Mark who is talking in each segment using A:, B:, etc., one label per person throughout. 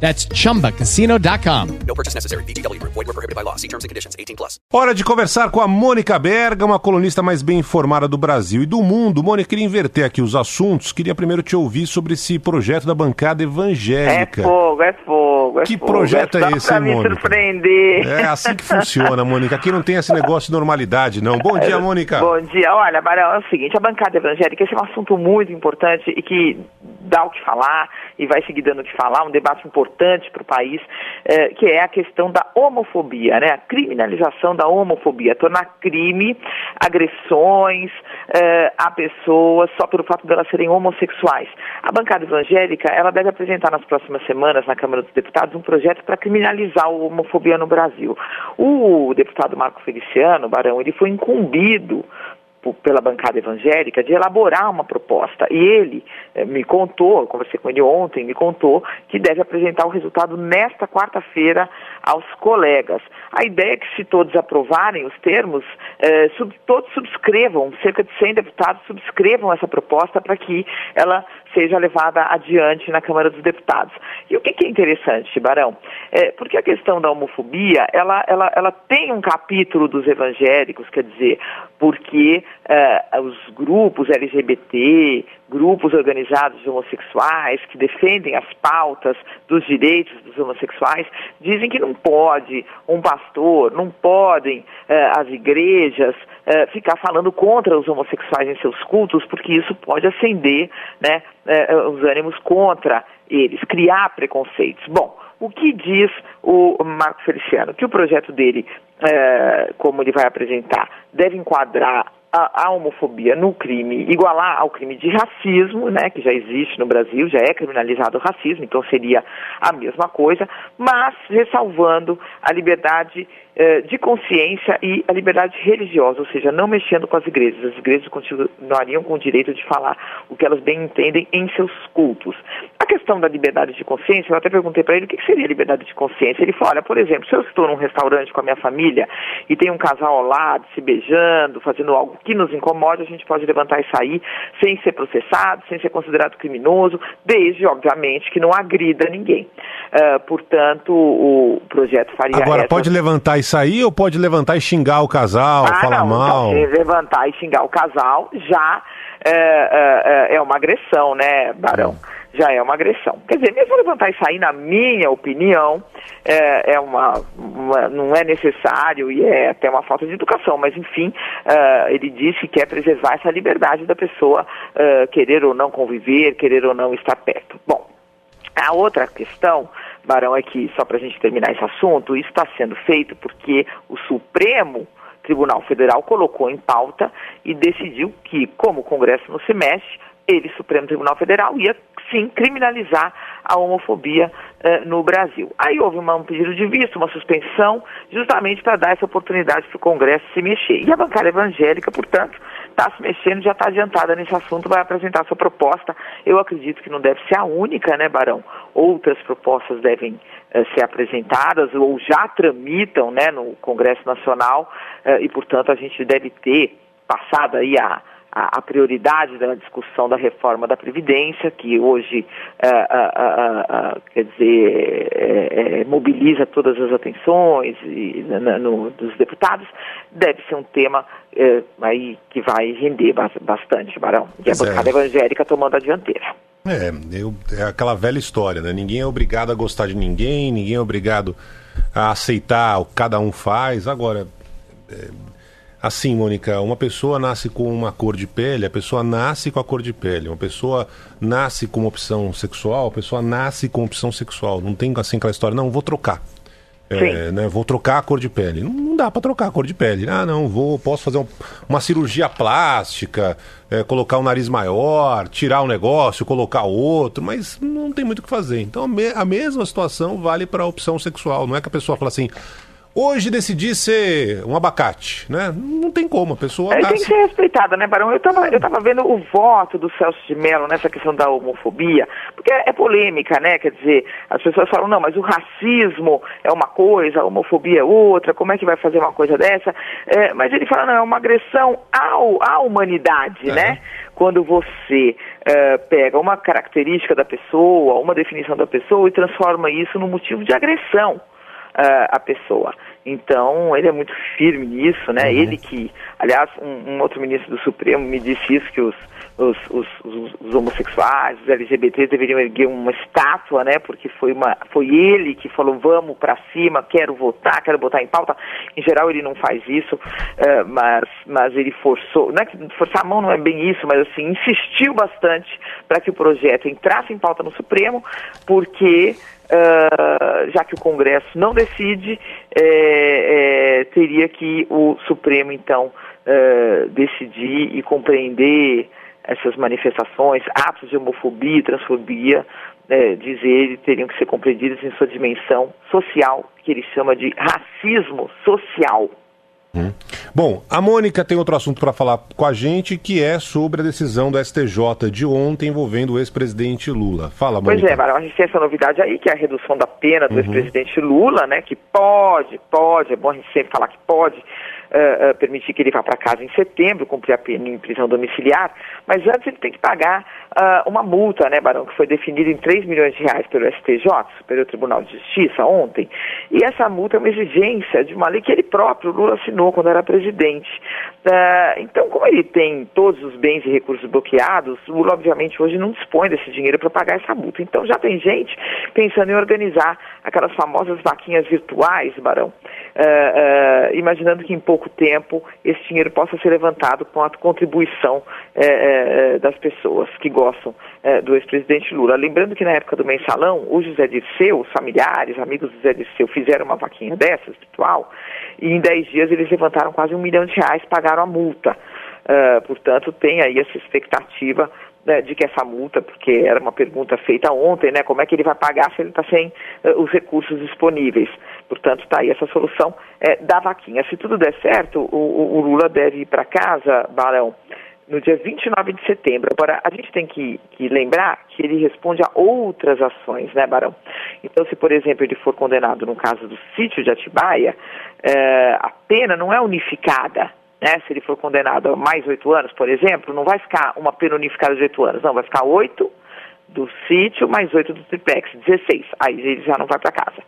A: That's chumbacasino.com.
B: No purchase necessary. VGW Group. Void were prohibited by law. See terms and conditions. 18 plus.
C: Hora de conversar com a Mônica Berga, uma colunista mais bem informada do Brasil e do mundo. Mônica, queria inverter aqui os assuntos. Queria primeiro te ouvir sobre esse projeto da bancada evangélica.
D: É fogo, é fogo. É
C: Que
D: fogo.
C: projeto é
D: só
C: esse,
D: pra
C: hein,
D: me
C: Mônica?
D: surpreender.
C: É assim que funciona, Mônica. Aqui não tem esse negócio de normalidade, não. Bom dia, Mônica.
D: Bom dia. Olha, Barão, é o seguinte, a bancada evangélica, esse é um assunto muito importante e que dá o que falar e vai seguir dando o que falar, um debate importante para o país, eh, que é a questão da homofobia, né? A criminalização da homofobia, tornar crime agressões eh, a pessoas só pelo fato de elas serem homossexuais. A bancada evangélica, ela deve apresentar nas próximas semanas na Câmara dos Deputados um projeto para criminalizar a homofobia no Brasil. O deputado Marco Feliciano, Barão, ele foi incumbido pela bancada evangélica de elaborar uma proposta. E ele eh, me contou, eu conversei com ele ontem, me contou que deve apresentar o resultado nesta quarta-feira aos colegas. A ideia é que se todos aprovarem os termos, eh, sub- todos subscrevam, cerca de 100 deputados subscrevam essa proposta para que ela seja levada adiante na Câmara dos Deputados. E o que, que é interessante, Barão? É, porque a questão da homofobia, ela, ela, ela tem um capítulo dos evangélicos, quer dizer, porque eh, os grupos LGBT, grupos organizados de homossexuais, que defendem as pautas dos direitos dos homossexuais, dizem que não pode um pastor, não podem eh, as igrejas eh, ficar falando contra os homossexuais em seus cultos, porque isso pode acender né, eh, os ânimos contra eles, criar preconceitos. Bom, o que diz o Marco Feliciano? Que o projeto dele, como ele vai apresentar, deve enquadrar a, a homofobia no crime, igualar ao crime de racismo, né, que já existe no Brasil, já é criminalizado o racismo, então seria a mesma coisa, mas ressalvando a liberdade eh, de consciência e a liberdade religiosa, ou seja, não mexendo com as igrejas. As igrejas continuariam com o direito de falar o que elas bem entendem em seus cultos. A questão da liberdade de consciência, eu até perguntei para ele o que seria liberdade de consciência. Ele falou, olha, por exemplo, se eu estou num restaurante com a minha família e tem um casal ao lado se beijando, fazendo algo que nos incomode, a gente pode levantar e sair sem ser processado, sem ser considerado criminoso, desde, obviamente, que não agrida ninguém. Ah, portanto, o projeto faria
C: Agora,
D: essa-
C: pode levantar e sair ou pode levantar e xingar o casal,
D: ah,
C: falar
D: não,
C: mal?
D: Então, levantar e xingar o casal já é, é, é uma agressão, né, Barão? Já é uma agressão. Quer dizer, mesmo levantar e sair, na minha opinião, é, é uma, uma- não é necessário e é até uma falta de educação, mas enfim, é, ele disse que quer preservar essa liberdade da pessoa é, querer ou não conviver, querer ou não estar perto. Bom, a outra questão, Barão, é que, só para a gente terminar esse assunto, isso está sendo feito porque o Supremo Tribunal Federal colocou em pauta e decidiu que, como o Congresso não se mexe, ele, Supremo Tribunal Federal, ia sim criminalizar a homofobia eh, no Brasil. Aí houve uma- um pedido de visto, uma suspensão, justamente para dar essa oportunidade para o Congresso se mexer. E a bancada evangélica, portanto, está se mexendo, já está adiantada nesse assunto, vai apresentar sua proposta. Eu acredito que não deve ser a única, né, Barão? Outras propostas devem eh, ser apresentadas ou já tramitam né, no Congresso Nacional eh, e, portanto, a gente deve ter passado aí a, a, a prioridade da discussão da reforma da Previdência, que hoje, eh, ah, ah, ah, quer dizer, eh, eh, mobiliza todas as atenções e, na- no- dos deputados, deve ser um tema eh, aí que vai render bas- bastante, Barão. E a
C: é.
D: bancada evangélica tomando a dianteira.
C: É, eu, é aquela velha história, né? Ninguém é obrigado a gostar de ninguém, ninguém é obrigado a aceitar o que cada um faz. Agora, é, assim, Mônica, uma pessoa nasce com uma cor de pele, a pessoa nasce com a cor de pele. Uma pessoa nasce com uma opção sexual, a pessoa nasce com opção sexual. Não tem assim aquela história, não, vou trocar. É, né, vou trocar a cor de pele. Não, não dá para trocar a cor de pele. Ah, não, vou, posso fazer um, uma cirurgia plástica, é, colocar um nariz maior, tirar um negócio, colocar outro, mas não tem muito o que fazer. Então a, me, a mesma situação vale para a opção sexual. Não é que a pessoa fala assim, hoje decidi ser um abacate, né? Não tem como, a pessoa
D: É, tem que ser respeitada, né, Barão? Eu tava, eu tava vendo o voto do Celso de Mello nessa questão da homofobia, porque é, é polêmica, né? Quer dizer, as pessoas falam, não, mas o racismo é uma coisa, a homofobia é outra, como é que vai fazer uma coisa dessa? É, mas ele fala, não, é uma agressão ao, à humanidade,
C: É.
D: né? Quando você eh, pega uma característica da pessoa, uma definição da pessoa e transforma isso num motivo de agressão ah, à pessoa. Então, ele é muito firme nisso, né? Ele que, aliás, um, um outro ministro do Supremo me disse isso, que os, os, os, os- os homossexuais, os LGBTs deveriam erguer uma estátua, né? Porque foi, uma, foi ele que falou, vamos para cima, quero votar, quero botar em pauta. Em geral, ele não faz isso, eh, mas, mas ele forçou, não é que forçar a mão não é bem isso, mas assim, insistiu bastante para que o projeto entrasse em pauta no Supremo, porque ah, já que o Congresso não decide, eh, eh, teria que o Supremo, então, eh, decidir e compreender essas manifestações, atos de homofobia e transfobia, eh, diz teriam que ser compreendidos em sua dimensão social, que ele chama de racismo social.
C: Bom, a Mônica tem outro assunto para falar com a gente, que é sobre a decisão do STJ de ontem envolvendo o ex-presidente Lula. Fala,
D: Pois
C: Mônica.
D: é, Barão, a gente tem essa novidade aí, que é a redução da pena
C: Uhum.
D: do ex-presidente Lula, né, que pode, pode, é bom a gente sempre falar que pode eh, eh, permitir que ele vá para casa em setembro, cumprir a pena em prisão domiciliar, mas antes ele tem que pagar ah, uma multa, né, Barão, que foi definida em 3 milhões de reais pelo STJ, Superior Tribunal de Justiça, ontem, e essa multa é uma exigência de uma lei que ele próprio, Lula, assinou quando era presidente. Ah, então, como ele tem todos os bens e recursos bloqueados, Lula, obviamente, hoje não dispõe desse dinheiro para pagar essa multa. Então, já tem gente pensando em organizar aquelas famosas vaquinhas virtuais, Barão, ah, imaginando que em pouco tempo esse dinheiro possa ser levantado com a contribuição eh, eh, das pessoas que gostam eh, do ex-presidente Lula. Lembrando que na época do mensalão, o José Dirceu, os familiares, amigos do José Dirceu, fizeram uma vaquinha dessas, virtual, e em 10 dias eles levantaram quase um milhão de reais, pagaram a multa. Ah, portanto, tem aí essa expectativa né, de que essa multa, porque era uma pergunta feita ontem, né, como é que ele vai pagar se ele está sem eh, os recursos disponíveis. Portanto, está aí essa solução eh, da vaquinha. Se tudo der certo, o- o Lula deve ir para casa, Barão, no dia 29 de setembro. Agora, a gente tem que, que lembrar que ele responde a outras ações, né, Barão? Então, se, por exemplo, ele for condenado no caso do sítio de Atibaia, eh, a pena não é unificada. Né? Se ele for condenado a mais oito anos, por exemplo, não vai ficar uma pena unificada de oito anos, não, vai ficar oito do sítio mais oito do triplex, 16. Aí ele já não vai para casa.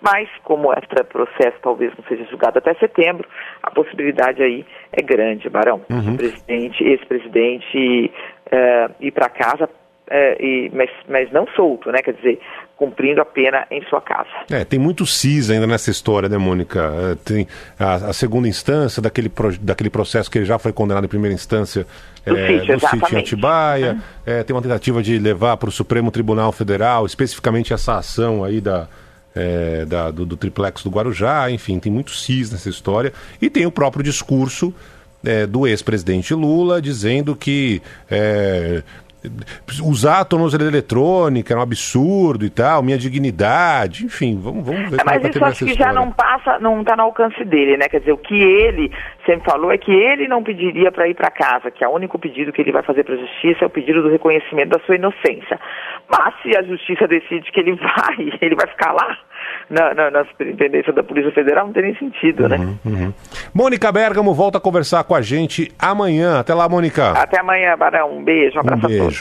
D: Mas, como este processo talvez não seja julgado até setembro, a possibilidade aí é grande, Barão. O presidente, ex-presidente, eh, ir para casa, eh, e, mas, mas não solto, né? Quer dizer, cumprindo a pena em sua casa.
C: É, tem muito CIS ainda nessa história, né, Mônica? É, tem a, a segunda instância daquele, pro- daquele processo que ele já foi condenado em primeira instância
D: Do
C: é,
D: sítio,
C: do sítio em
D: exatamente. Uhum.
C: Atibaia. É, tem uma tentativa de levar para o Supremo Tribunal Federal, especificamente essa ação aí da, é, da- do, do triplex do Guarujá. Enfim, tem muito CIS nessa história. E tem o próprio discurso é, do ex-presidente Lula dizendo que. é, Usar a tornozeleira eletrônica era um absurdo e tal, minha dignidade, enfim, vamos, vamos ver
D: É,
C: como é
D: mas isso acho que já
C: história.
D: não passa, não está no alcance dele, né? Quer dizer, o que ele sempre falou é que ele não pediria para ir para casa, que é o único pedido que ele vai fazer para a justiça é o pedido do reconhecimento da sua inocência. Mas se a justiça decide que ele vai, ele vai ficar lá na, na, na superintendência da Polícia Federal, não tem nem sentido, né?
C: Uhum. Mônica Bergamo volta a conversar com a gente amanhã. Até lá, Mônica.
D: Até amanhã, Barão. Um beijo, um
C: Um
D: abraço a todos.
C: beijo.